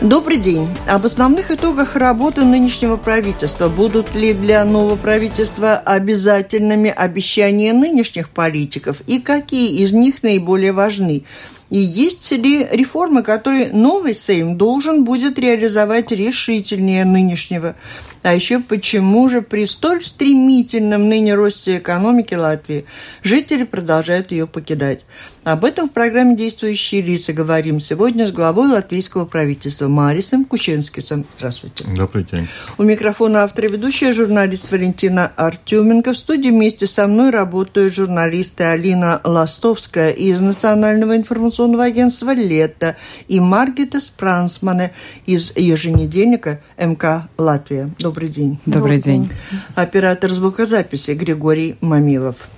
Добрый день. Об основных итогах работы нынешнего правительства. Будут ли для нового правительства обязательными обещания нынешних политиков и какие из них наиболее важны? И есть ли реформы, которые новый Сейм должен будет реализовать решительнее нынешнего? А еще почему же при столь стремительном ныне росте экономики Латвии жители продолжают ее покидать? Об этом в программе «Действующие лица» говорим сегодня с главой латвийского правительства Марисом Кученскисом. Здравствуйте. Добрый день. У микрофона автор и ведущая журналист Валентина Артеменко. В студии вместе со мной работают журналисты Алина Ластовская из Национального информационного агентства «Лето» и Маргита Спрансмане из еженедельника МК «Латвия». Добрый день. Добрый день. Оператор звукозаписи Григорий Мамилов.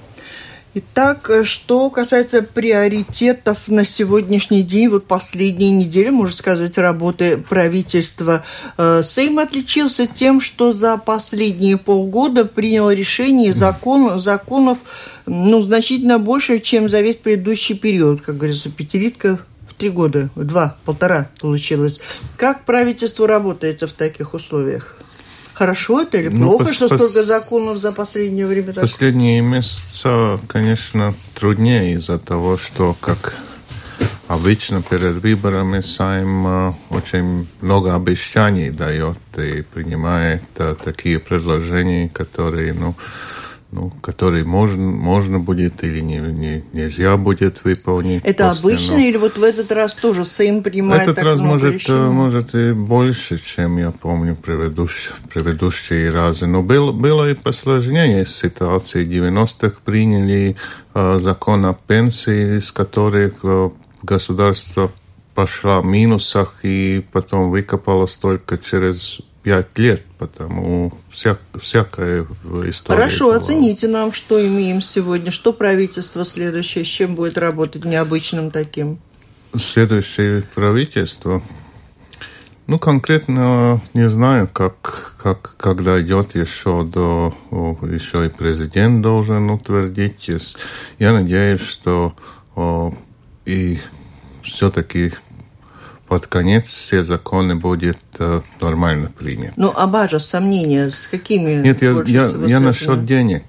Итак, что касается приоритетов на сегодняшний день, вот последние недели, можно сказать, работы правительства, э, Сейм отличился тем, что за последние полгода принял решение закон, законов ну, значительно больше, чем за весь предыдущий период, как говорится, пятилетка три года, два, полтора получилось. Как правительство работает в таких условиях? Хорошо это или ну, плохо, пос- что столько законов за последнее время? Так? Последние месяцы, конечно, труднее из-за того, что, как обычно перед выборами Сайм э, очень много обещаний дает и принимает э, такие предложения, которые, ну, ну, который можно, можно будет или не, не, нельзя будет выполнить. Это после, обычно но... или вот в этот раз тоже Сейм принимает Этот так раз много может, решений? может и больше, чем я помню предыдущие, предыдущие разы. Но было, было и посложнее ситуации. В 90-х приняли э, закон о пенсии, из которых э, государство пошла в минусах и потом выкопалось только через пять лет, потому вся, всякая история. Хорошо, была. оцените нам, что имеем сегодня, что правительство следующее, с чем будет работать необычным таким? Следующее правительство, ну, конкретно не знаю, как, как, когда идет еще до, еще и президент должен утвердить. Я надеюсь, что и все-таки под конец все законы будет э, нормально приняты. Ну, а бажа, сомнения, с какими Нет, я, я, я насчет денег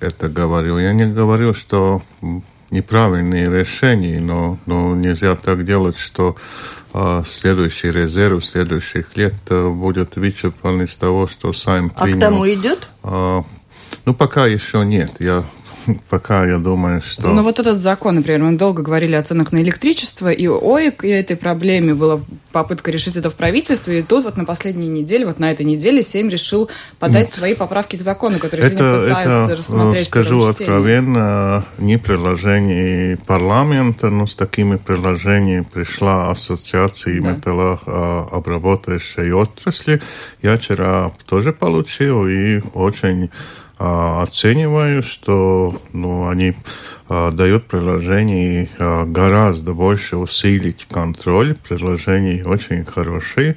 это говорю. Я не говорю, что неправильные решения, но, но нельзя так делать, что э, следующий резерв следующих лет э, будет вычерпан из того, что сам принял. А к тому идет? Э, ну, пока еще нет. Я пока я думаю, что... Ну вот этот закон, например, мы долго говорили о ценах на электричество, и ОИК, и этой проблеме была попытка решить это в правительстве, и тут вот на последней неделе, вот на этой неделе Сейм решил подать Нет. свои поправки к закону, которые это, сегодня пытаются это, рассмотреть скажу откровенно, не приложение парламента, но с такими приложениями пришла ассоциация да. металлообработающей отрасли. Я вчера тоже получил и очень а, оцениваю, что ну, они а, дают приложение а, гораздо больше усилить контроль. Приложения очень хорошие.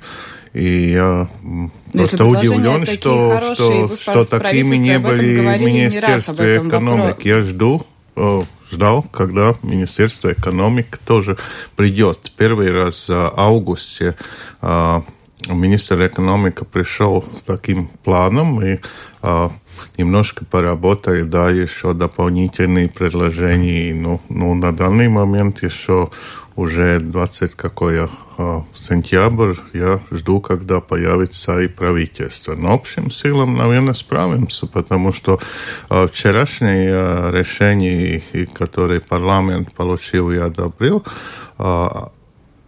И я Но ну, просто удивлен, что, хорошие, что, что такими не были в Министерстве экономики. Я жду, ждал, когда Министерство экономики тоже придет. Первый раз в августе министр экономики пришел с таким планом, и немножко поработали, да, еще дополнительные предложения. Ну, ну, на данный момент еще уже 20 какое а, сентябрь, я жду, когда появится и правительство. Но общим силам, наверное, справимся, потому что а, вчерашнее а, решение, которое парламент получил и одобрил,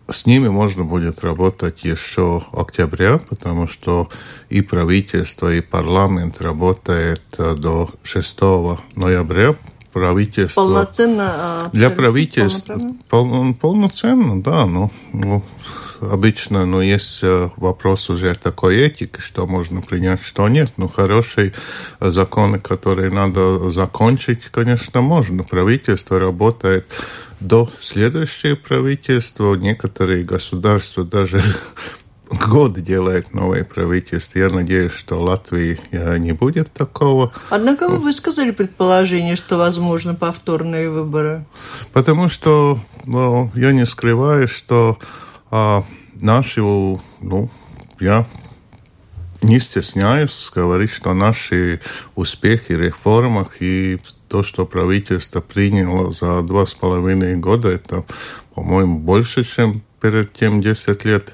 с ними можно будет работать еще октября, потому что и правительство, и парламент работает э, до 6 ноября. Правительство... Полноценно? Для правительства... Полноценно, да. Ну, ну, обычно, ну, есть вопрос уже такой этики, что можно принять, что нет. Ну, хорошие законы, которые надо закончить, конечно, можно. Правительство работает до следующего правительства. Некоторые государства даже год делает новое правительство. Я надеюсь, что Латвии э, не будет такого. Однако вы высказали предположение, что возможно повторные выборы. Потому что ну, я не скрываю, что а, наши, ну, я не стесняюсь говорить, что наши успехи в реформах и то, что правительство приняло за два с половиной года, это, по-моему, больше, чем перед тем 10 лет.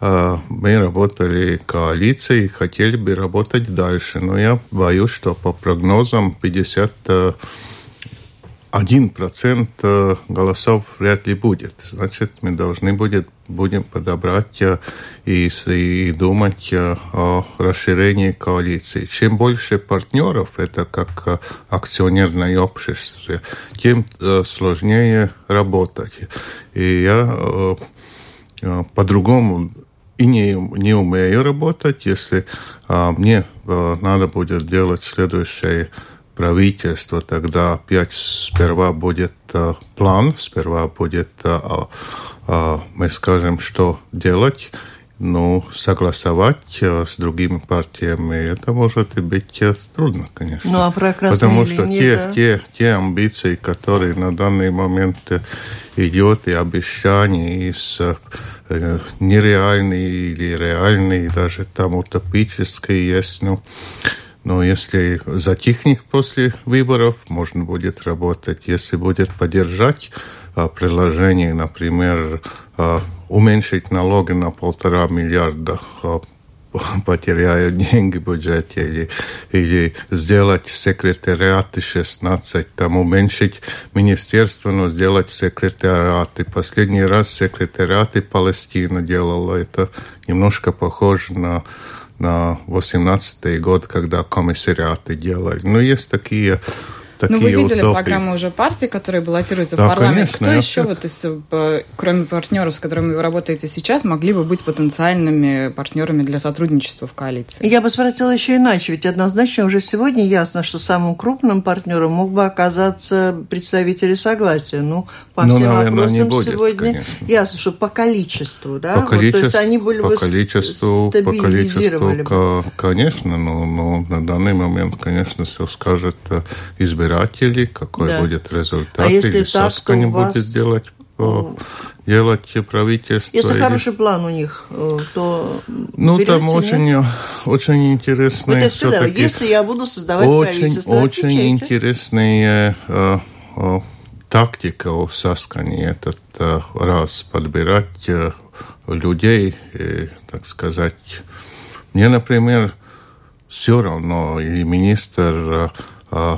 А, мы работали коалицией хотели бы работать дальше, но я боюсь, что по прогнозам 50 один процент э, голосов вряд ли будет. Значит, мы должны будет, будем подобрать э, и, и думать э, о расширении коалиции. Чем больше партнеров, это как акционерное общество, тем сложнее работать. И я по-другому и не, не умею работать, если а, мне надо будет делать следующее правительство, тогда опять сперва будет а, план, сперва будет, а, а, мы скажем, что делать, ну, согласовать а, с другими партиями, это может и быть а, трудно, конечно. Ну, а про Потому что линии, те, да? те, те амбиции, которые на данный момент идет, и обещания из Э, нереальные или реальные, даже там утопические есть. Ну, но если затихнет после выборов, можно будет работать. Если будет поддержать а, приложение, например, а, уменьшить налоги на полтора миллиарда а, потеряют деньги в бюджете, или, или сделать секретариаты 16, там уменьшить министерство, но сделать секретариаты. Последний раз секретариаты Палестина делала это немножко похоже на на 18 год, когда комиссариаты делали. Но есть такие такие Ну, вы видели утопии. программу уже партии, которые баллотируются да, в парламент. Конечно, Кто еще, вот из, э, кроме партнеров, с которыми вы работаете сейчас, могли бы быть потенциальными партнерами для сотрудничества в коалиции? Я бы спросила еще иначе, ведь однозначно уже сегодня ясно, что самым крупным партнером мог бы оказаться представители согласия. Ну, по Ну, всем наверное, не вопросам будет, сегодня конечно. ясно, что по количеству, да? По Вот, количеству, то есть они были по бы количеству, по количеству, стабилизировали бы. ко- конечно, но, но на данный момент, конечно, все скажет э, избиратели, какой Да. будет результат, А если или так, Саска то не вас, будет делать, делать правительство. Если или- хороший план у них, э, то Ну, там нет? очень, очень Вот интересные это всегда, все-таки... если я буду создавать Очень, правительство, очень отвечайте. интересная э, э, тактика у Саскани этот э, раз подбирать э, людей, э, так сказать. Мне, например, все равно, или министр э, э,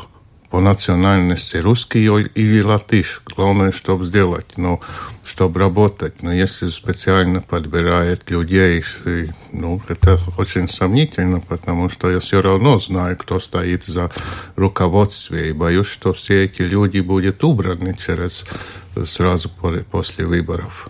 по национальности русский или латыш. Главное, чтобы сделать, ну, чтобы работать. Но если специально подбирает людей, ну, это очень сомнительно, потому что я все равно знаю, кто стоит за руководством, и боюсь, что все эти люди будут убраны через сразу по- после выборов.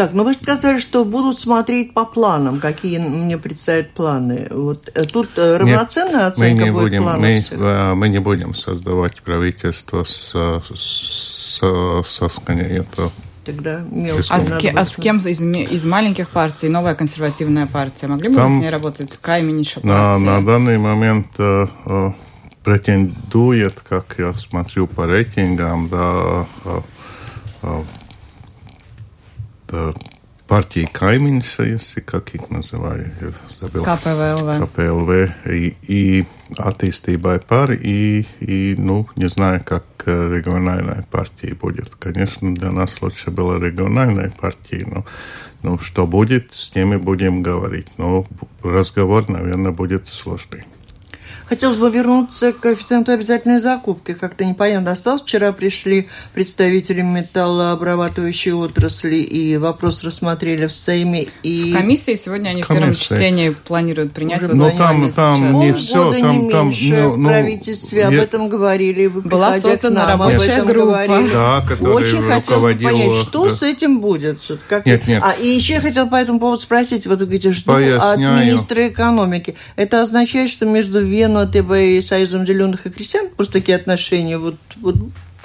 Так, ну вы сказали, что будут смотреть по планам, какие мне представят планы. Вот э, тут э, равноценная Нет, оценка мы не будет будем, планов мы, всех? э, мы не будем создавать правительство с, с, со Скани. Это Тогда мелко А с, ке- а с кем из, из маленьких партий, новая консервативная партия, могли бы Там вы с ней работать? Каймениша на, партия? на данный момент э, э, претендует, как я смотрю по рейтингам, да, э, э, партии Кайминша, если как их называют, забыл. КПВЛВ. КПЛВ и, и attīstībai par, и, и, ну, не знаю, как региональная партия будет. Конечно, для нас лучше было региональной партии, но ну, что будет, с ними будем говорить. Но разговор, наверное, будет сложный. Хотелось бы вернуться к коэффициенту обязательной закупки. Как-то непонятно осталось. Вчера пришли представители металлообрабатывающей отрасли, и вопрос рассмотрели в Сейме. И... В комиссии сегодня они Комиссия. в первом чтении планируют принять Уже, ну, там, там не все, там, не там, меньше ну, в правительстве я... об этом говорили. Вы Была создана рабочая группа. Говорили. Да, Очень хотел понять, что да. с этим будет. Как нет, нет. А, и еще я хотел по этому поводу спросить. Вот вы говорите, жду Поясняю. от министра экономики. Это означает, что между Вену, АТБ и Союзом зеленых и крестьян просто такие отношения вот, вот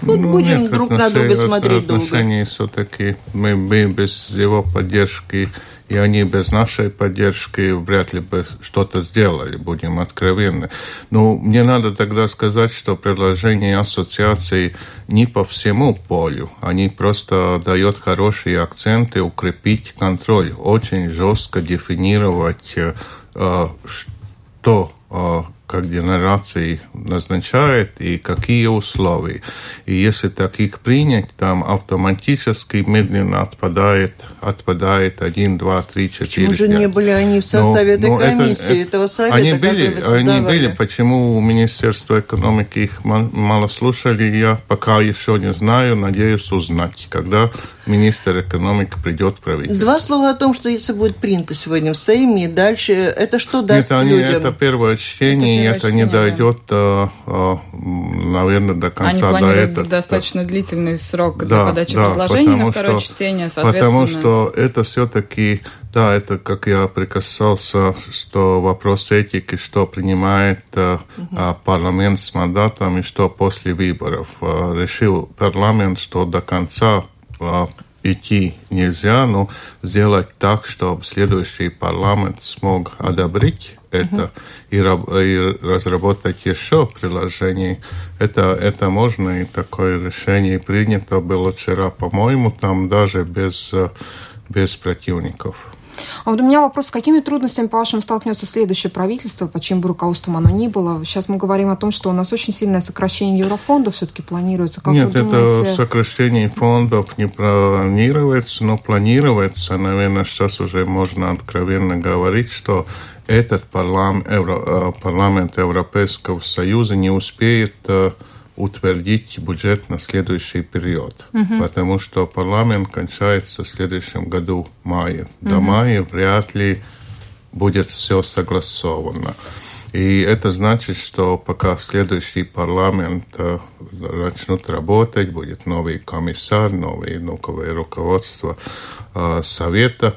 вот ну, будем нет, друг на друга смотреть долго. Отношения все-таки мы, мы без его поддержки и они без нашей поддержки вряд ли бы что-то сделали, будем откровенны. Но мне надо тогда сказать, что предложение ассоциации не по всему полю, они просто дают хорошие акценты, укрепить контроль, очень жестко дефинировать, э, что э, как генерации назначает и какие условия. И если таких принять, там автоматически медленно отпадает, отпадает 1, 2, 3, 4, Почему же не были они в составе но, этой но комиссии, это, этого совета, они были, они были, почему у Министерства экономики их мало слушали, я пока еще не знаю, надеюсь узнать, когда министр экономики придет правительство. Два слова о том, что если будет принято сегодня в Сейме, и дальше, это что даст Нет, людям? Это первое чтение, это, это не дойдет, да. Э, наверное, до конца. Они планируют до этого. достаточно длительный срок для да, подачи да, предложений на второе что, чтение, соответственно. Потому что это все-таки, да, это, как я прикасался, что вопрос этики, что принимает угу. парламент с мандатом и что после выборов. Решил парламент, что до конца идти нельзя, но сделать так, чтобы следующий парламент смог одобрить это и, и разработать еще приложение. Это, это можно, и такое решение принято было вчера, по-моему, там даже без, без противников. А вот у меня вопрос, с какими трудностями, по-вашему, столкнется следующее правительство, по чьим бы руководством оно ни было? Сейчас мы говорим о том, что у нас очень сильное сокращение еврофондов все-таки планируется. Как Нет, это сокращение фондов не планируется, но планируется, наверное, сейчас уже можно откровенно говорить, что этот парламент, Евро, э, парламент Европейского Союза не успеет э, утвердить бюджет на следующий период, угу. потому что парламент кончается в следующем году мая. Угу. До мая вряд ли будет все согласовано. И это значит, что пока следующий парламент э, начнут работать, будет новый комиссар, новое, новое руководство э, совета,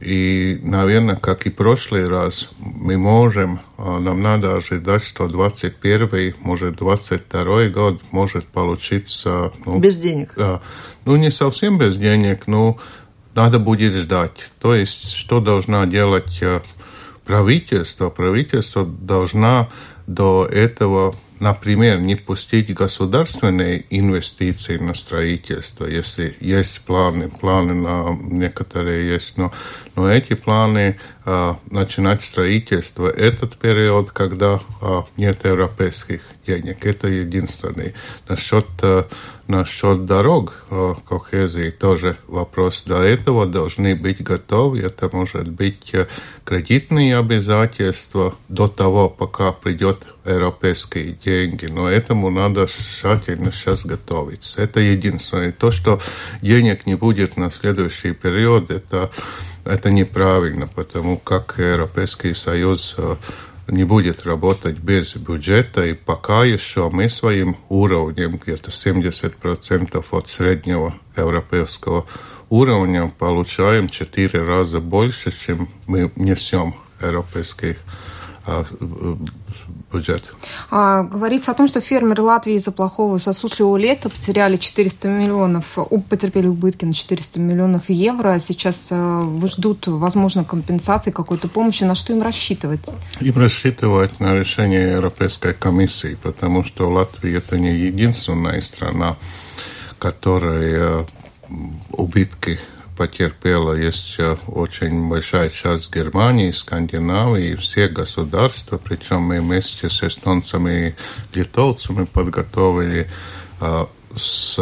и, наверное, как и прошлый раз, мы можем, нам надо ожидать, что 21 может 22 год может получиться... Ну, без денег. Да. Ну, не совсем без денег, но надо будет ждать. То есть, что должна делать правительство? Правительство должна до этого например, не пустить государственные инвестиции на строительство, если есть планы, планы на некоторые есть, но, но эти планы а, начинать строительство, этот период, когда а, нет европейских денег, это единственный. Насчет, насчет дорог кохезии тоже вопрос. До этого должны быть готовы, это может быть кредитные обязательства до того, пока придет европейские деньги, но этому надо тщательно сейчас готовиться. Это единственное. То, что денег не будет на следующий период, это, это неправильно, потому как Европейский Союз э, не будет работать без бюджета, и пока еще мы своим уровнем, где-то 70% от среднего европейского уровня, получаем 4 раза больше, чем мы несем европейских а, бюджет. А, говорится о том, что фермеры Латвии из-за плохого сосудливого лета потеряли 400 миллионов, потерпели убытки на 400 миллионов евро. Сейчас э, ждут, возможно, компенсации, какой-то помощи. На что им рассчитывать? Им рассчитывать на решение Европейской комиссии, потому что Латвия это не единственная страна, которая э, убытки потерпела. Э, очень большая часть Германии, Скандинавии, все государства, причем мы вместе с эстонцами и литовцами подготовили а, с,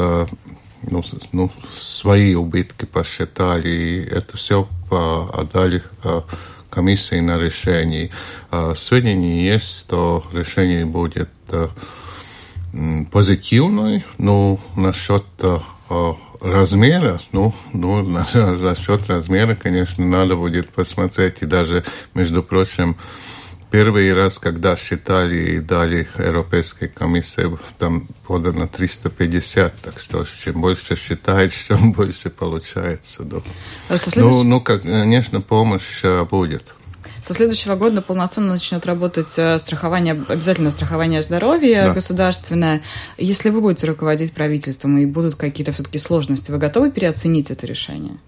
ну, ну, свои убытки посчитали, и это все отдали а, комиссии на решение. Сведения есть, что решение будет позитивное, но насчет размера, ну, ну, насчет размера, конечно, надо будет посмотреть. И даже, между прочим, первый раз, когда считали и дали Европейской комиссии, там подано 350, так что чем больше считает, тем больше получается. Да. А ну, ну, конечно, помощь э, будет. Со следующего года полноценно начнет работать э, страхование, обязательно страхование здоровья да. государственное. Если вы будете руководить правительством и будут какие-то все-таки сложности, вы готовы переоценить это решение?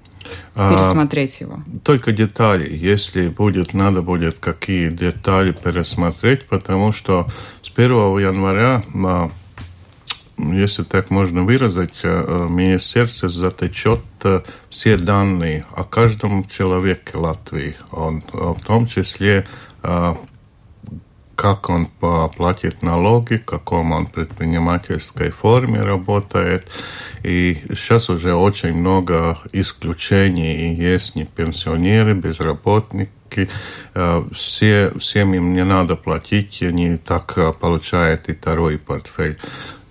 А, пересмотреть его? Только детали. Если будет, надо будет какие детали пересмотреть, потому что с 1 января а, если так можно выразить, э, министерство затечет э, все данные о каждом человеке Латвии, он, в том числе э, как он платит налоги, в каком он предпринимательской форме работает. И сейчас уже очень много исключений есть не пенсионеры, безработники. Все, всем им не надо платить, они так получают и второй портфель.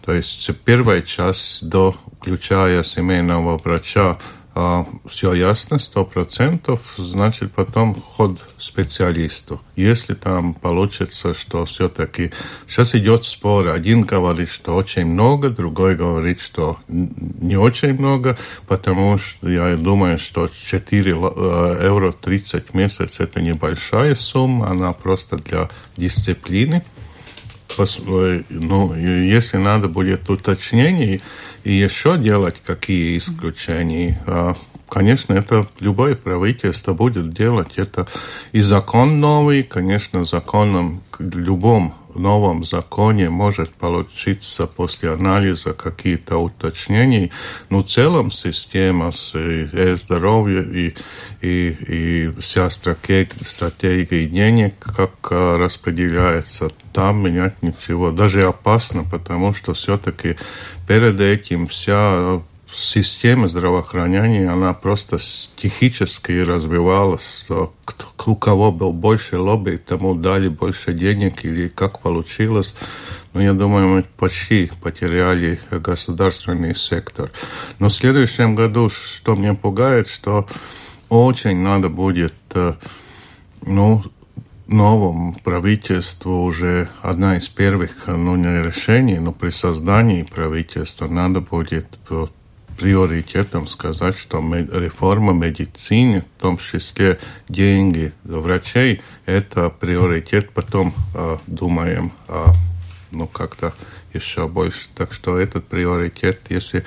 То есть первая часть до включая семейного врача а, все ясно, сто процентов, значит, потом ход специалисту. Если там получится, что все-таки... Сейчас идет спор. Один говорит, что очень много, другой говорит, что не очень много, потому что я думаю, что 4 э, евро 30 месяцев это небольшая сумма, она просто для дисциплины ну, если надо будет уточнений и еще делать какие исключения, а, конечно, это любое правительство будет делать. Это и закон новый, конечно, законом любом новом законе может получиться после анализа какие-то уточнения, но в целом система с здоровья и, и, и вся стратегия, стратегия денег, как а, распределяется, там менять ничего. Даже опасно, потому что все-таки перед этим вся система здравоохранения, она просто стихически развивалась. У кого был больше лобби, тому дали больше денег или как получилось. Но я думаю, мы почти потеряли государственный сектор. Но в следующем году, что меня пугает, что очень надо будет э, ну, новому правительству уже одна из первых, ну, не решений, но при создании правительства надо будет приоритетом сказать, что реформа медицины, в том числе деньги врачей, это приоритет. Потом э, думаем, э, ну как-то еще больше. Так что этот приоритет, если,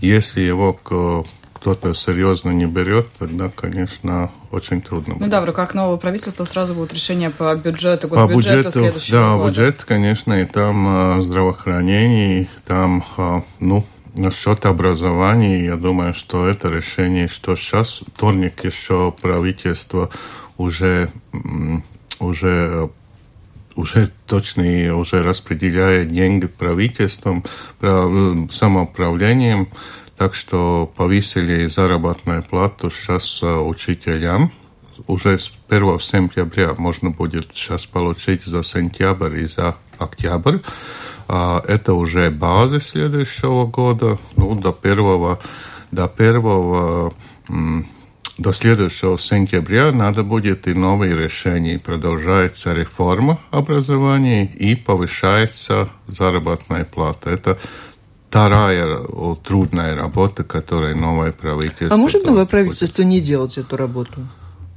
если его кто-то серьезно не берет, тогда, конечно, очень трудно. Ну будет. да, в руках нового правительства сразу будут решения по бюджету, госбюджету по бюджету, следующего да, года. Да, бюджет, конечно, и там э, здравоохранение, и там, э, ну, Насчет образования, я думаю, что это решение, что сейчас вторник еще правительство уже, уже уже точно уже распределяет деньги правительством, самоуправлением, так что повысили заработную плату сейчас учителям. Уже с 1 сентября можно будет сейчас получить за сентябрь и за октябрь. А, это уже базы следующего года. Ну, до первого, до первого до следующего сентября надо будет и новые решения. Продолжается реформа образования и повышается заработная плата. Это вторая трудная работа, которую новое правительство... А может новое правительство не делать эту работу?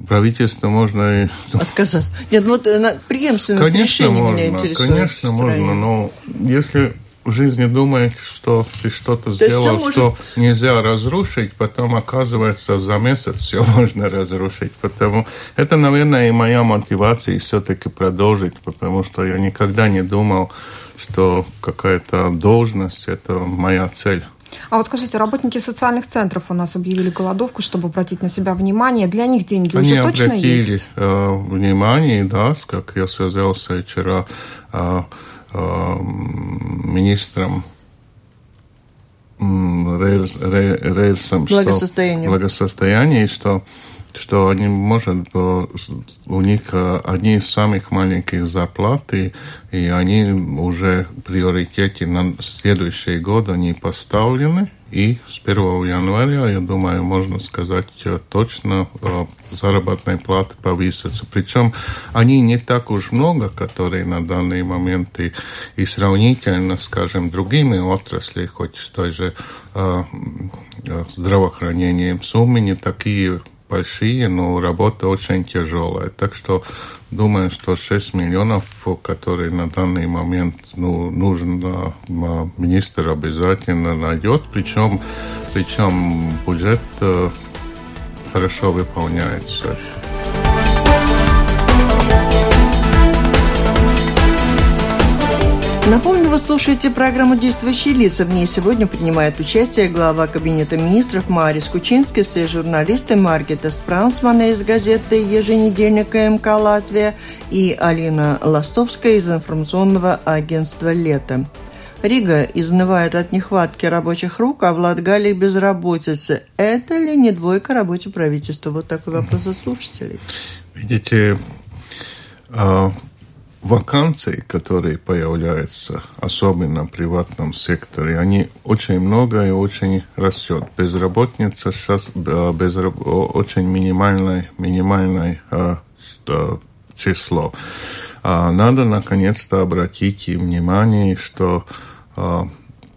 Правительство можно и... Отказаться. Нет, ну вот э, на преемственность конечно, решения можно, меня интересует. Конечно, можно, но если в жизни думаешь, что ты что-то сделал, может... что нельзя разрушить, потом оказывается за месяц все можно разрушить. Потому это, наверное, и моя мотивация все-таки продолжить, потому что я никогда не думал, что какая-то должность это моя цель. А вот скажите, работники социальных центров у нас объявили голодовку, чтобы обратить на себя внимание. Для них деньги Они уже точно обратили есть? Э, внимание, да, как я связался вчера э, э, министром Рейерсом, благосостояние. что, благосостояние, что что они, может, у них одни из самых маленьких зарплат, и, они уже приоритете на следующий год они поставлены, и с 1 января, я думаю, можно сказать точно, заработные платы повысятся. Причем они не так уж много, которые на данный момент и, и сравнительно, скажем, другими отраслями, хоть с той же э, здравоохранением, суммы не такие большие, но работа очень тяжелая. Так что думаю, что 6 миллионов, которые на данный момент ну, нужен министр обязательно найдет. Причем, причем бюджет э, хорошо выполняется. Напомню, вы слушаете программу «Действующие лица». В ней сегодня принимает участие глава Кабинета министров Марис Кучинскис и журналисты Маргита Спрансмана из газеты «Еженедельника МК Латвия» и Алина Ластовская из информационного агентства «Лето». Рига изнывает от нехватки рабочих рук, а в Латгалии безработицы. Это ли не двойка работе правительства? Вот такой вопрос от слушателей. Видите, а, вакансий, которые появляются, особенно в приватном секторе, они очень много и очень растет. Безработница сейчас э, без, очень минимальное, минимальное а, число. А, надо наконец-то обратить внимание, что а,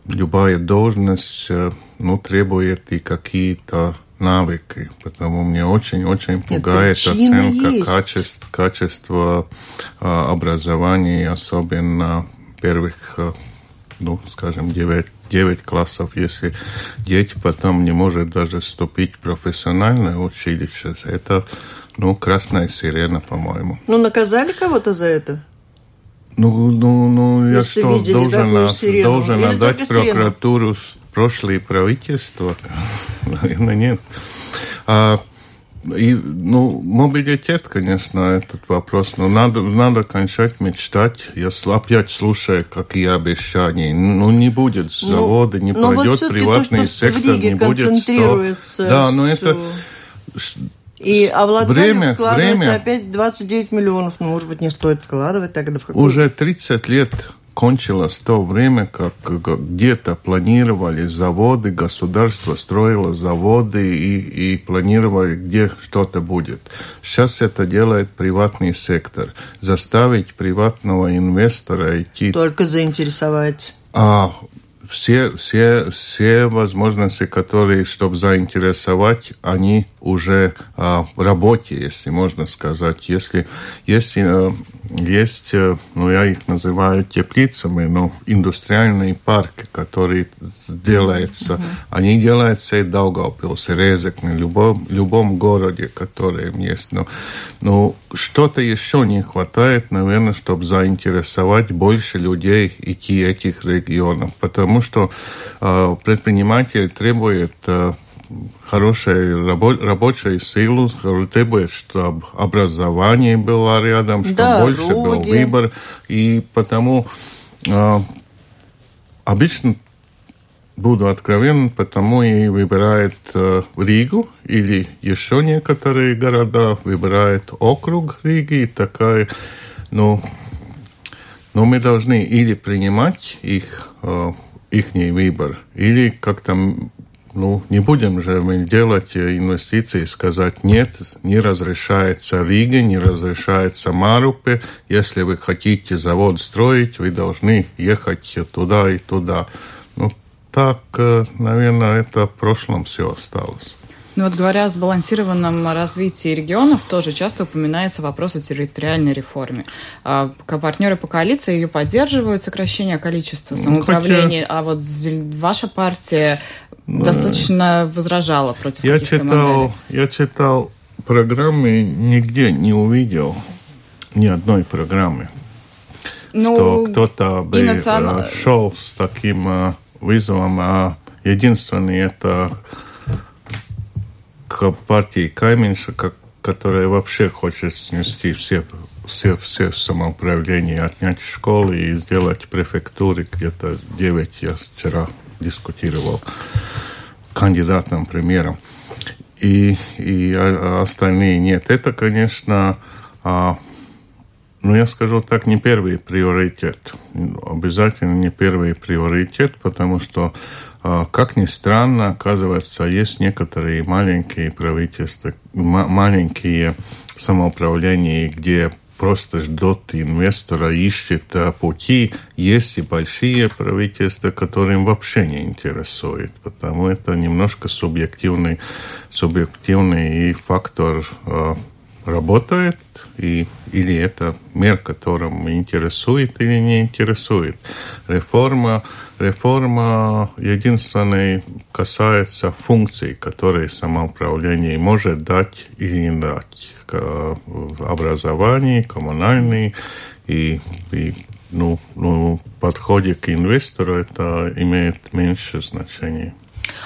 любая должность э, ну, требует и какие-то навыки, потому мне очень-очень пугает оценка есть. качества, качества а, образования, особенно первых, а, ну, скажем, 9 9 классов, если дети потом не могут даже вступить в профессиональное училище, это, ну, красная сирена, по-моему. Ну, наказали кого-то за это? Ну, ну, ну, я что, видели, должен, да, должен отдать прокуратуру прошлые правительства? Наверное, нет. А, и, ну, мобилитет, конечно, этот вопрос, но надо, надо кончать мечтать. Я опять слушаю, какие обещания. Ну, не будет ну, завода, не пройдет приватный то, сектор, не будет... Что... Да, но это... И, а в Латгалию время, вкладывается время, опять 29 миллионов. Ну, может быть, не стоит вкладывать тогда в какую Уже 30 лет кончилось то время, как где-то планировали заводы, государство строило заводы и, и планировали, где что-то будет. Сейчас это делает приватный сектор. Заставить приватного инвестора идти... Только заинтересовать. А все, все, все возможности, которые, чтобы заинтересовать, они уже а, в работе, если можно сказать. Если, если а, есть, э, ну, я их называю теплицами, но индустриальные парки, которые делаются, mm-hmm. они делаются и Даугавпилсе, Резекне, любом, любом городе, который есть. Но, но что-то еще не хватает, наверное, чтобы заинтересовать больше людей идти этих регионов, потому что э, предприниматель требует э, хорошей рабо рабочей силы, требует, чтобы образование было рядом, чтобы да, больше был выбор. И потому э, обычно буду откровен, потому и выбирает э, Ригу или еще некоторые города, выбирает округ Риги, и такая, ну, но мы должны или принимать их, э, их выбор, или как-то ну, не будем же мы делать инвестиции и сказать, нет, не разрешается Рига, не разрешается Марупе. Если вы хотите завод строить, вы должны ехать туда и туда. Ну, так, э, наверное, это в прошлом все осталось. Ну вот говоря о сбалансированном развитии регионов, тоже часто упоминается вопрос о территориальной реформе. А, партнеры по коалиции ее поддерживают, сокращение количества ну, самоуправления, хотя... а вот ваша партия достаточно возражала против я читал, моделей. Я читал программы, нигде не увидел ни одной программы. Ну, что кто-то бы национ... шел с таким uh, вызовом, а единственный это к партии Каменша, как, которая вообще хочет снести все, все, все самоуправление, отнять школы и сделать префектуры где-то 9, я вчера дискутировал кандидатным примером. и, и остальные нет. Это, конечно, ну, я скажу так, не первый приоритет. Обязательно не первый приоритет, потому что, как ни странно, оказывается, есть некоторые маленькие правительства, маленькие самоуправления, где просто ждут инвестора, ищет пути. Есть и большие правительства, которым вообще не интересует, потому это немножко субъективный, субъективный фактор работает, и, или это мир, которым интересует или не интересует. Реформа, реформа единственной касается функций, которые самоуправление может дать или не дать. Образование, коммунальный и, и ну, ну, подходе к инвестору это имеет меньше значения.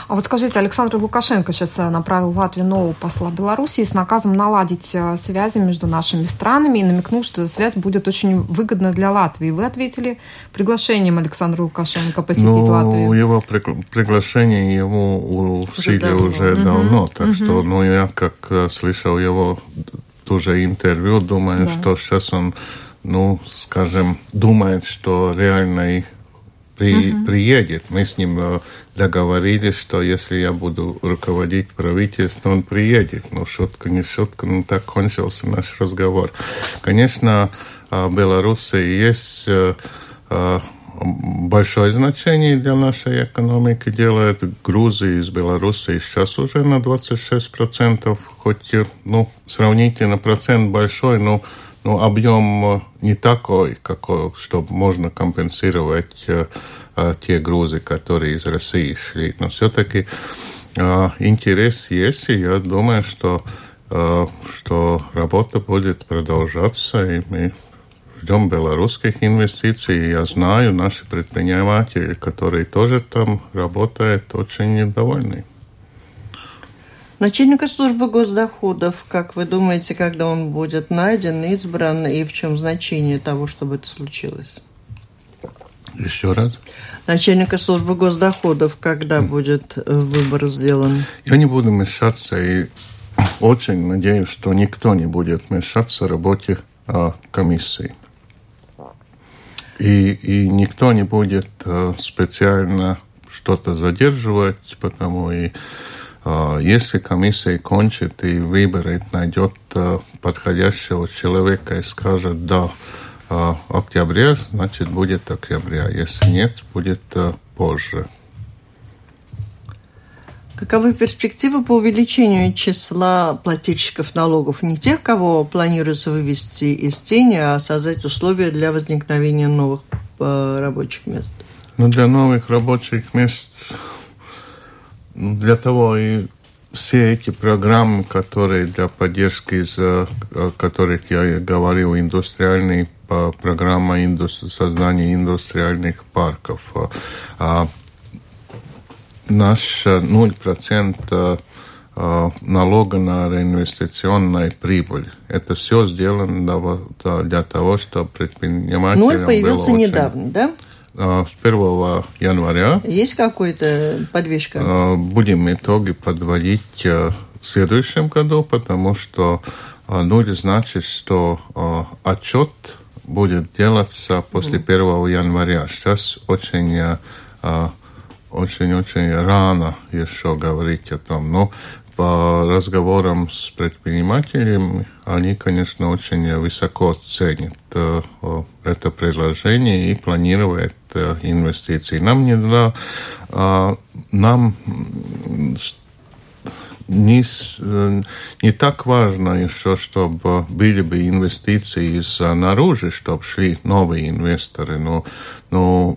А вот скажите, Александр Лукашенко сейчас э, направил в Латвию нового посла Беларуси с наказом наладить э, связи между нашими странами и намекнул, что эта связь будет очень выгодна для Латвии. Вы ответили приглашением Александра Лукашенко посетить ну, Латвию? Его приглашение ему в силе уже угу. давно, так угу. что ну, я как э, слышал его тоже интервью, думаю, да. что сейчас он ну, скажем, думает, что реально при, угу. приедет. Мы с ним э, договорились, что если я буду руководить правительством, он приедет. Ну, шутка не шутка, но так кончился наш разговор. Конечно, э, Беларуси есть э, большое значение для нашей экономики делает. Грузия из Беларуси сейчас уже на 26%, хоть ну, сравнительно процент большой, но ну, объем не такой, какой, чтобы можно компенсировать э, э, те грузы, которые из России шли. Но все-таки э, интерес есть, и я думаю, что, э, что работа будет продолжаться, и мы ждем белорусских инвестиций. Я знаю, наши предприниматели, которые тоже там работают, очень недовольны. Начальника службы госдоходов, как вы думаете, когда он будет найден, избран, и в чем значение того, чтобы это случилось? Еще раз. Начальника службы госдоходов, когда будет э, выбор сделан? Я не буду мешаться и очень надеюсь, что никто не будет мешаться в работе а, комиссии. И, и никто не будет а, специально что-то задерживать, потому и если комиссия кончит и выберет, найдет а, подходящего человека и скажет «да», а, октябре, значит, будет октября. Если нет, будет позже. Каковы перспективы по увеличению числа плательщиков налогов? Не тех, кого планируется вывести из тени, а создать условия для возникновения новых рабочих мест? Ну, для новых рабочих мест для того и все эти программы, которые для поддержки, из о которых я говорил, индустриальные программа индустри, создания индустриальных парков. А наш 0% налога на реинвестиционную прибыль. Это все сделано для того, чтобы предпринимателям Ноль появился очень... недавно, да? С 1 января. Есть какой-то подвижка? А, будем итоги подводить э, в следующем году, потому что ну, это значит, что отчет будет делаться после 1 января. Сейчас очень очень-очень рано еще говорить о том. Но по разговорам с предпринимателями, они, конечно, очень высоко ценят э, это предложение и планируют э, инвестиции. Нам не да, а, нам не, э, не так важно еще, чтобы были бы инвестиции из наружу, чтобы шли новые инвесторы, но, но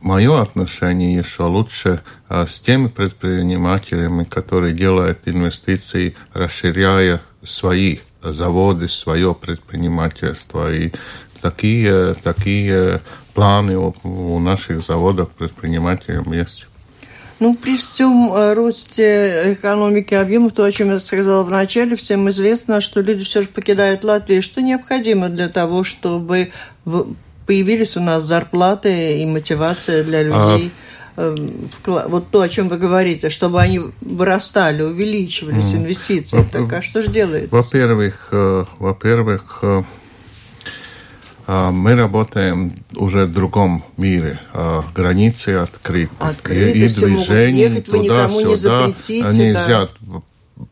мое отношение еще лучше а, с теми предпринимателями, которые делают инвестиции, расширяя свои заводы, свое предпринимательство. И такие, такие планы у, наших заводов предпринимателей есть. Ну, при всем э, росте экономики объемов, то, о чем я сказала в начале, всем известно, что люди все же покидают Латвию. Что необходимо для того, чтобы появились у нас зарплаты и мотивация для а, людей эм, вот то, о чем вы говорите, чтобы они вырастали, увеличивались, инвестиции. Так а что же делается? Во-первых, э, во-первых, э, а, мы работаем уже в другом мире. А, границы открыты. открыты и, и движение туда-сюда. Нельзя да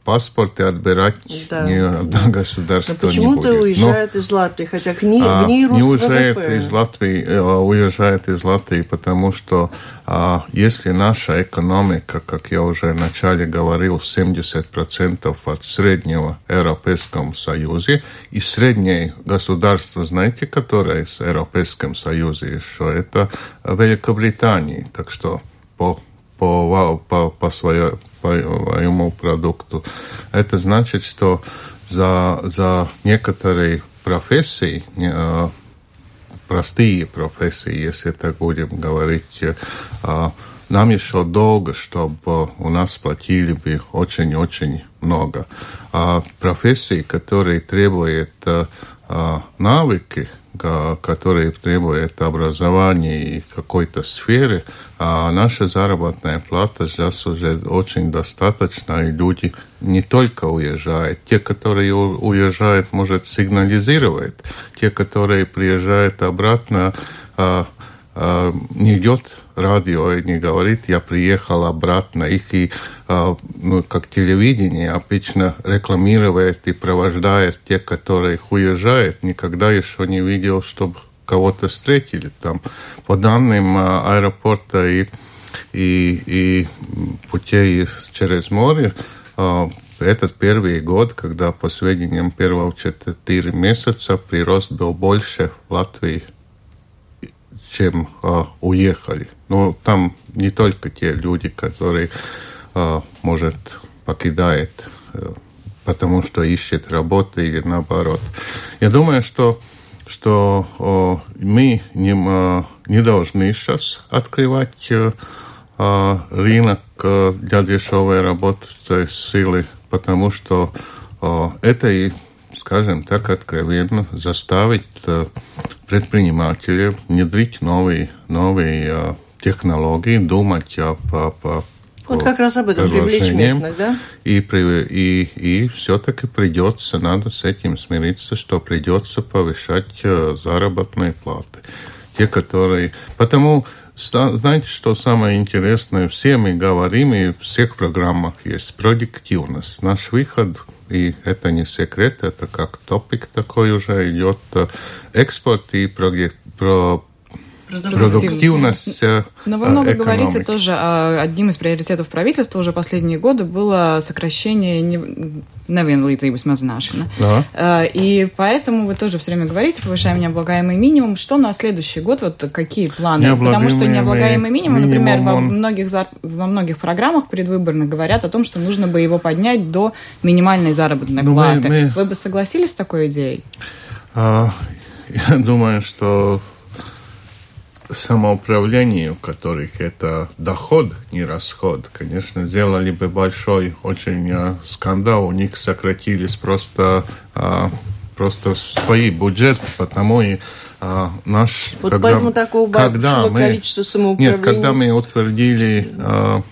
паспорты отбирать да. ни одно государство Но почему не будет. уезжает Но, из Латвии, хотя к ней, а, в ней Не уезжает ВВП. из Латвии, э, уезжает из Латвии, потому что а, если наша экономика, как я уже вначале говорил, 70% от среднего Европейском Союзе, и среднее государство, знаете, которое в Европейском Союзе еще, это Великобритания. Так что по по, по, по, своему продукту. Это значит, что за, за некоторые профессии, э, простые профессии, если так будем говорить, э, нам еще долго, чтобы у нас платили бы очень-очень много. А профессии, которые требуют э, навыки, которые требуют образования и какой-то сферы, а наша заработная плата сейчас уже очень достаточна, и люди не только уезжают. Те, которые уезжают, может, сигнализировать. Те, которые приезжают обратно, а, а, не идет радио не говорит, я приехал обратно. Их и, а, ну, как телевидение обычно рекламирует и провождает тех, которые уезжают. Никогда еще не видел, чтобы кого-то встретили там. По данным а, аэропорта и, и, и путей через море, а, этот первый год, когда по сведениям первого четыре месяца прирост был больше в Латвии, чем а, уехали. Но там не только те люди, которые, может, покидают, э, потому что ищет работу или наоборот. Я думаю, что что о, мы не, не должны сейчас открывать а, рынок для дешевой рабочей силы, потому что о, это и, скажем так, откровенно заставит предпринимателей внедрить новые, новые технологии, думать об, об, вот как раз об этом привлечь местных, да? И, и, и все-таки придется, надо с этим смириться, что придется повышать э, заработные платы. Те, которые... Потому, знаете, что самое интересное? Все мы говорим, и в всех программах есть продуктивность. Наш выход и это не секрет, это как топик такой уже идет, э, экспорт и про, про продуктивность э, Но вы много экономики. говорите тоже о одним из приоритетов правительства уже последние годы было сокращение nevienlīdzības mazināšana. Да. Э, и поэтому вы тоже все время говорите, повышаем необлагаемый минимум. Что на следующий год, вот какие планы? Потому что необлагаемый минимум, минимум например, во многих, во многих программах предвыборных говорят о том, что нужно бы его поднять до минимальной заработной ну, платы. Мы, мы... Вы бы согласились с такой идеей? А, я думаю, что самоуправлению, у которых это доход, не расход, конечно, сделали бы большой очень а, скандал, у них сократились просто, а, просто свои бюджеты, потому и а, наш... Вот когда, поэтому такого когда мы, количество самоуправления... Нет, когда мы утвердили а,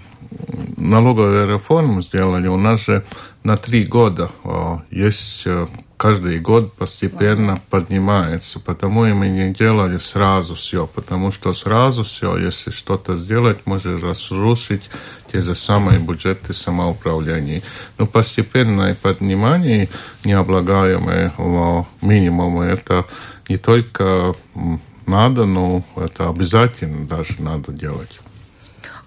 налоговую реформу, сделали, у нас же на три года а, есть каждый год постепенно ага. поднимается. Потому и мы не делали сразу все, потому что сразу все, если что-то сделать, может разрушить те же самые бюджеты самоуправления. Но постепенное поднимание необлагаемого минимума это не только надо, но это обязательно даже надо делать.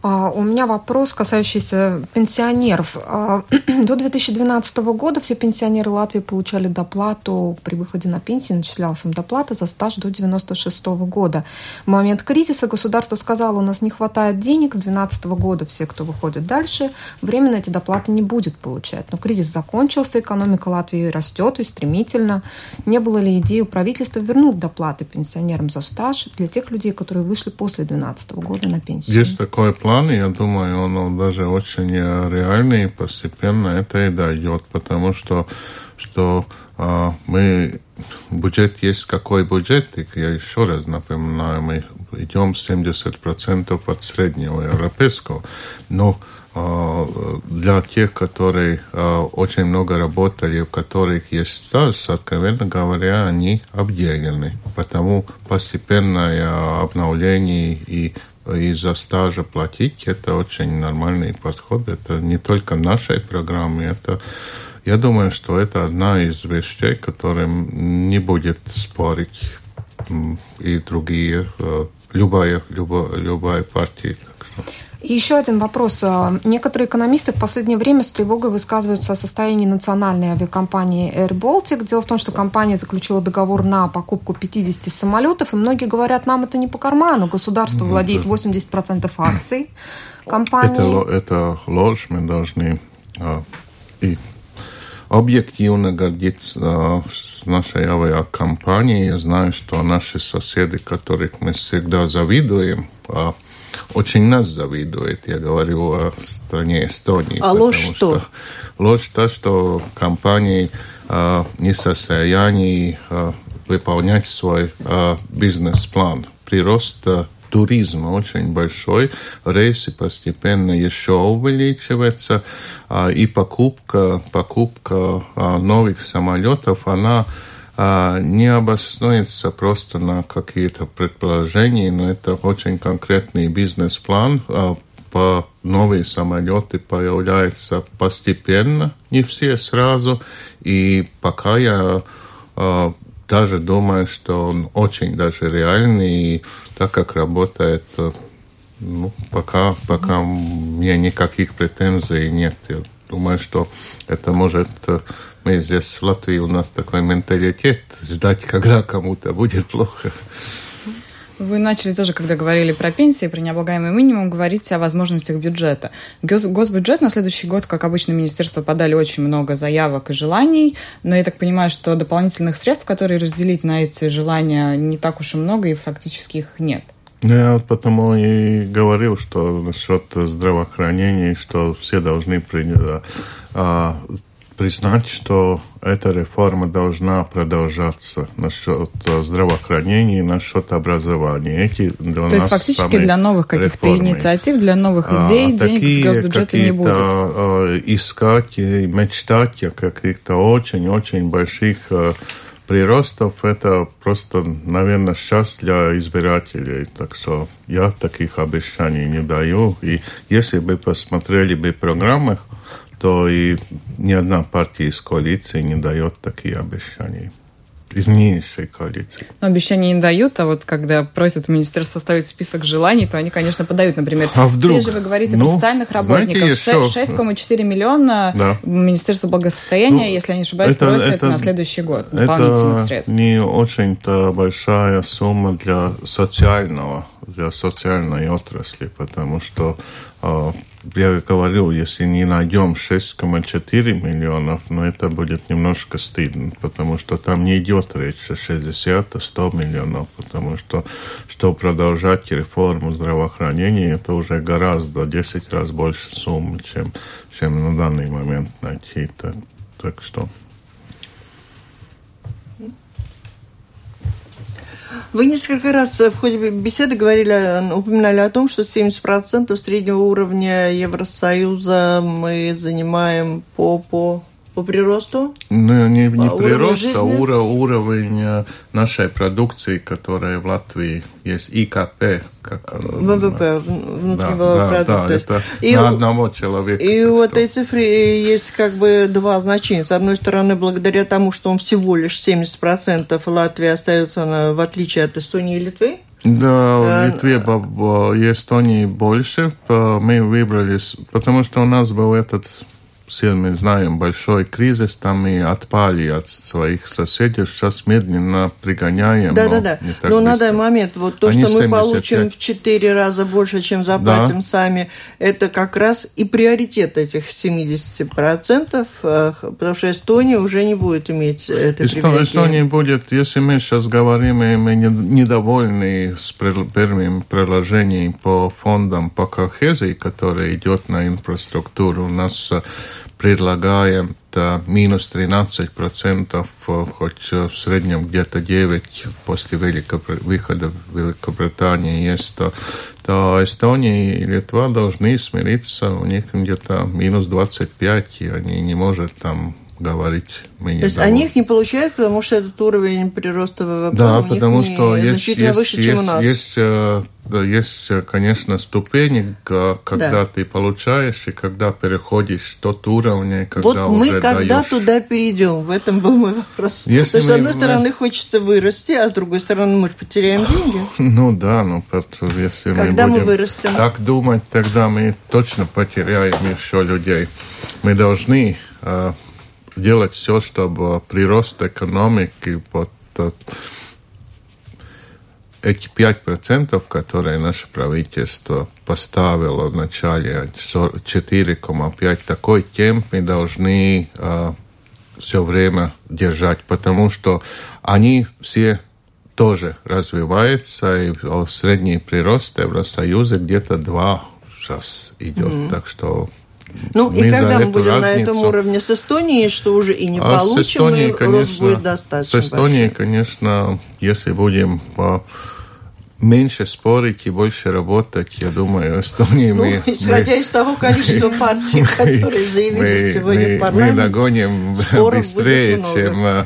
А, у меня вопрос, касающийся пенсионеров. А, до 2012 года все пенсионеры Латвии получали доплату при выходе на пенсию, начислялась им доплата за стаж до 96 года. В момент кризиса государство сказало, у нас не хватает денег, с 2012 года все, кто выходит дальше, временно эти доплаты не будет получать. Но кризис закончился, экономика Латвии растет и стремительно. Не было ли идеи у правительства вернуть доплаты пенсионерам за стаж для тех людей, которые вышли после 2012 года на пенсию? Есть такой план план, я думаю, он даже очень реальный, постепенно это и дойдет, потому что, что а, мы бюджет есть какой бюджет, и я еще раз напоминаю, мы идем 70% от среднего европейского, но а, для тех, которые а, очень много работали, у которых есть стаж, откровенно говоря, они обделены. Потому постепенное обновление и из-за стажа платить, это очень нормальный подход. Это не только нашей программы, это я думаю, что это одна из вещей, которым не будет спорить и другие, э, любая, любая, любая партия. И еще один вопрос. А, некоторые экономисты в последнее время с тревогой высказываются о состоянии национальной авиакомпании Air Baltic. Дело в том, что компания заключила договор на покупку 50 самолетов, и многие говорят, нам это не по карману. Государство ну, владеет 80% акций компании. Это, это ложь, мы должны а, и объективно гордиться с нашей авиакомпанией. Я знаю, что наши соседи, которых мы всегда завидуем, а, очень нас завидуют. Я говорю о стране Эстонии. А ложь что? что? Ложь то, что компании а, не в состоянии а, выполнять свой бизнес-план. Прирост туризма очень большой, рейсы постепенно еще увеличиваются, и покупка, покупка новых самолетов, она не обоснуется просто на какие-то предположения, но это очень конкретный бизнес-план. По новые самолеты появляются постепенно, не все сразу. И пока я даже думаю, что он очень даже реальный, и так как работает, ну, пока, пока у меня никаких претензий нет. Я думаю, что это может... Мы здесь в Латвии, у нас такой менталитет, ждать, когда кому-то будет плохо. Вы начали тоже, когда говорили про пенсии, про необлагаемый минимум, говорить о возможностях бюджета. Госбюджет на следующий год, как обычно, министерство подали очень много заявок и желаний, но я так понимаю, что дополнительных средств, которые разделить на эти желания, не так уж и много, и фактически их нет. Ну, я вот потому и говорил, что насчет здравоохранения, что все должны принять а, признать, что эта реформа должна продолжаться насчет здравоохранения и насчет образования. Эти для То есть фактически для новых каких-то инициатив, для новых а, идей а, денег из госбюджета не будет? А, искать и мечтать о каких-то очень-очень больших а, приростов это просто, наверное, сейчас для избирателей. Так что я таких обещаний не даю. И если бы посмотрели бы программы, то и ни одна партия из коалиции не дает такие обещания из нынешней коалиции. Но обещания не дают, а вот когда просят министерство составить список желаний, то они, конечно, подают, например. А вдруг? Здесь же вы говорите ну, социальных работников. 6,4 миллиона да. Министерство благосостояния, ну, если я не ошибаюсь, это, просит это, на следующий год дополнительных это средств. не очень-то большая сумма для социального, для социальной отрасли, потому что я говорил, если не найдем 6,4 миллионов, но это будет немножко стыдно, потому что там не идет речь о 60, 100 миллионов, потому что, что продолжать реформу здравоохранения, это уже гораздо 10 раз больше суммы, чем, чем на данный момент найти. Так, так что... Вы несколько раз в ходе беседы говорили, упоминали о том, что 70% среднего уровня Евросоюза мы занимаем по, по по приросту? Ну, не, не по прирост, а уро, уровень э, нашей продукции, которая в Латвии есть, ИКП. Как ВВП, внутреннего да, продукта. Да, это и, на одного человека. И у этой цифры есть как бы два значения. С одной стороны, благодаря тому, что он всего лишь 70% Латвии остается в отличие от Эстонии и Литвы, да, в Литве и Эстонии больше. Мы выбрались, потому что у нас был этот все мы знаем, большой кризис, там мы отпали от своих соседей, сейчас медленно пригоняем. Да, да, да. Но на данный момент вот то, Они что мы 75. получим в 4 раза больше, чем заплатим Да. сами, это как раз и приоритет этих 70%, э, потому что Эстония уже не будет иметь это Эсто- привилегии. Эстония будет, если мы сейчас говорим, и мы не- недовольны с первым приложением по фондам по кохезии, который идет на инфраструктуру, у нас э, предлагаем э, минус 13%, э, хоть э, в среднем где-то 9% после Великобр- выхода Великобритании есть, то, то Эстония и Литва должны смириться, у них где-то минус 25%, и они не могут там говорить, мы не То есть они их не получают, потому что этот уровень прироста ВВП да, у них потому не- что есть, значительно есть, выше, есть, чем у нас. есть, э, есть, э, конечно, ступени, когда Да. ты получаешь и когда переходишь тот уровень, когда Вот мы уже когда даешь. туда перейдем? В этом был мой вопрос. Если То есть, с мы- одной мы- стороны, хочется вырасти, а с другой стороны, мы потеряем деньги. Ну да, ну пот- если Когда мы будем вырастем? так думать, тогда мы точно потеряем еще людей. Мы должны э, делать все, чтобы прирост экономики вот э, эти 5%, которые наше правительство поставило в начале 4,5, такой темп мы должны все время держать, потому что они все тоже развиваются, и средний прирост Евросоюза где-то 2 сейчас идет, так что Ну и мы за когда мы будем на этом разницу- уровне с Эстонией, что уже и не а получим, Эстонией, и рост конечно, будет достаточно С Эстонией, большой. конечно, если будем а, меньше спорить и больше работать, я думаю, Эстонии Ну, мы... исходя мы- из того количества партий, которые заявились мы, сегодня мы- в парламент, мы догоним быстрее, чем э,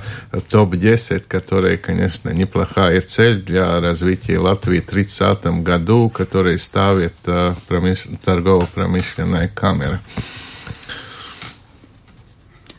топ-10, которая, конечно, неплохая цель для развития Латвии в 30 году, который ставит промыш- торгово-промышленная камера.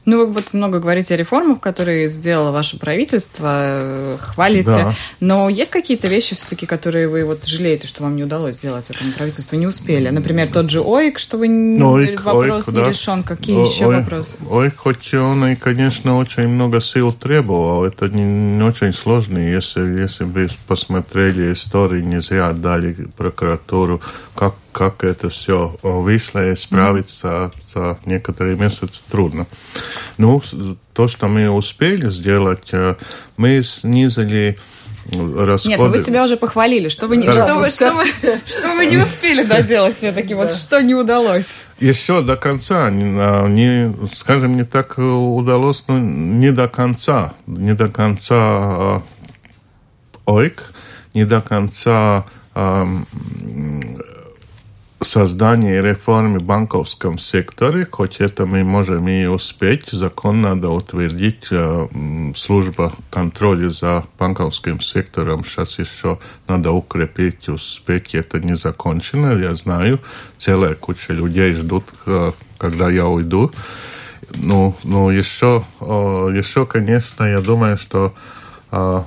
Ну, вы вот много говорите о реформах, которые сделало ваше правительство, э, хвалите. Да. Но есть какие-то вещи все-таки, которые вы вот жалеете, что вам не удалось сделать этому правительству, не успели? Например, тот же ОИК, что вы не- ОИК, вопрос ОИК, не да. решен. Какие О- еще ой- вопросы? Ой, хоть он и, конечно, очень много сил требовал, это не, не очень сложно. Если, если бы посмотрели истории, не зря отдали прокуратуру, как, как это все вышло, и справиться за некоторые месяцы трудно. Ну, то, что мы успели сделать, э, мы снизили расходы. Нет, ну вы себя уже похвалили. Что вы не, Да. что вы, что вы, что вы не успели доделать все-таки? Вот что не удалось? Еще до конца, не, а, не, скажем, не так э, удалось, но не до конца, не до конца а, ОИК, не до конца м, создания реформы в банковском секторе, хоть это мы можем и успеть, закон надо утвердить, м, служба контроля за банковским сектором. Сейчас еще надо укрепить, успеть, это не закончено, я знаю, целая куча людей ждут, а, когда я уйду. Ну, ну еще, а, еще, конечно, я думаю, что а,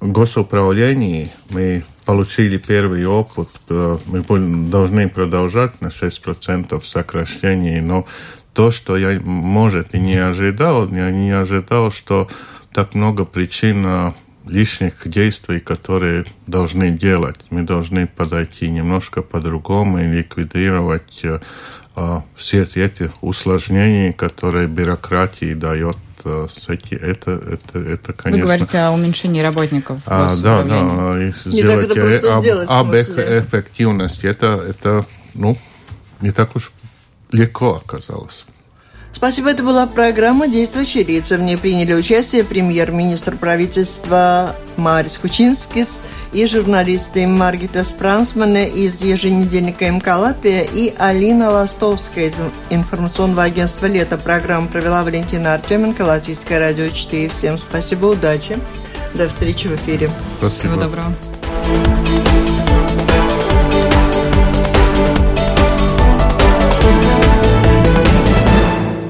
госуправлении мы получили первый опыт, мы должны продолжать на 6% сокращений, но то, что я, может, и не ожидал, я не ожидал, что так много причин э, лишних действий, которые должны делать. Мы должны подойти немножко по-другому и ликвидировать э, все эти усложнения, которые бюрократии дает. Э, с эти- Это, это, это, Вы конечно... говорите о уменьшении работников А, да, да, и Не так это сделать просто э, об, сделать, об смысле. эффективности. Это, это, ну, не так уж легко оказалось. Спасибо, это была программа «Действующие лица». В ней приняли участие премьер-министр правительства Марис Кучинскис и журналисты Маргита Спрансмана из еженедельника МК «Латвия» и Алина Ластовская из информационного агентства «Лето». Программу провела Валентина Артеменко, Латвийское радио 4. Всем спасибо, удачи. До встречи в эфире. Спасибо. Всего доброго.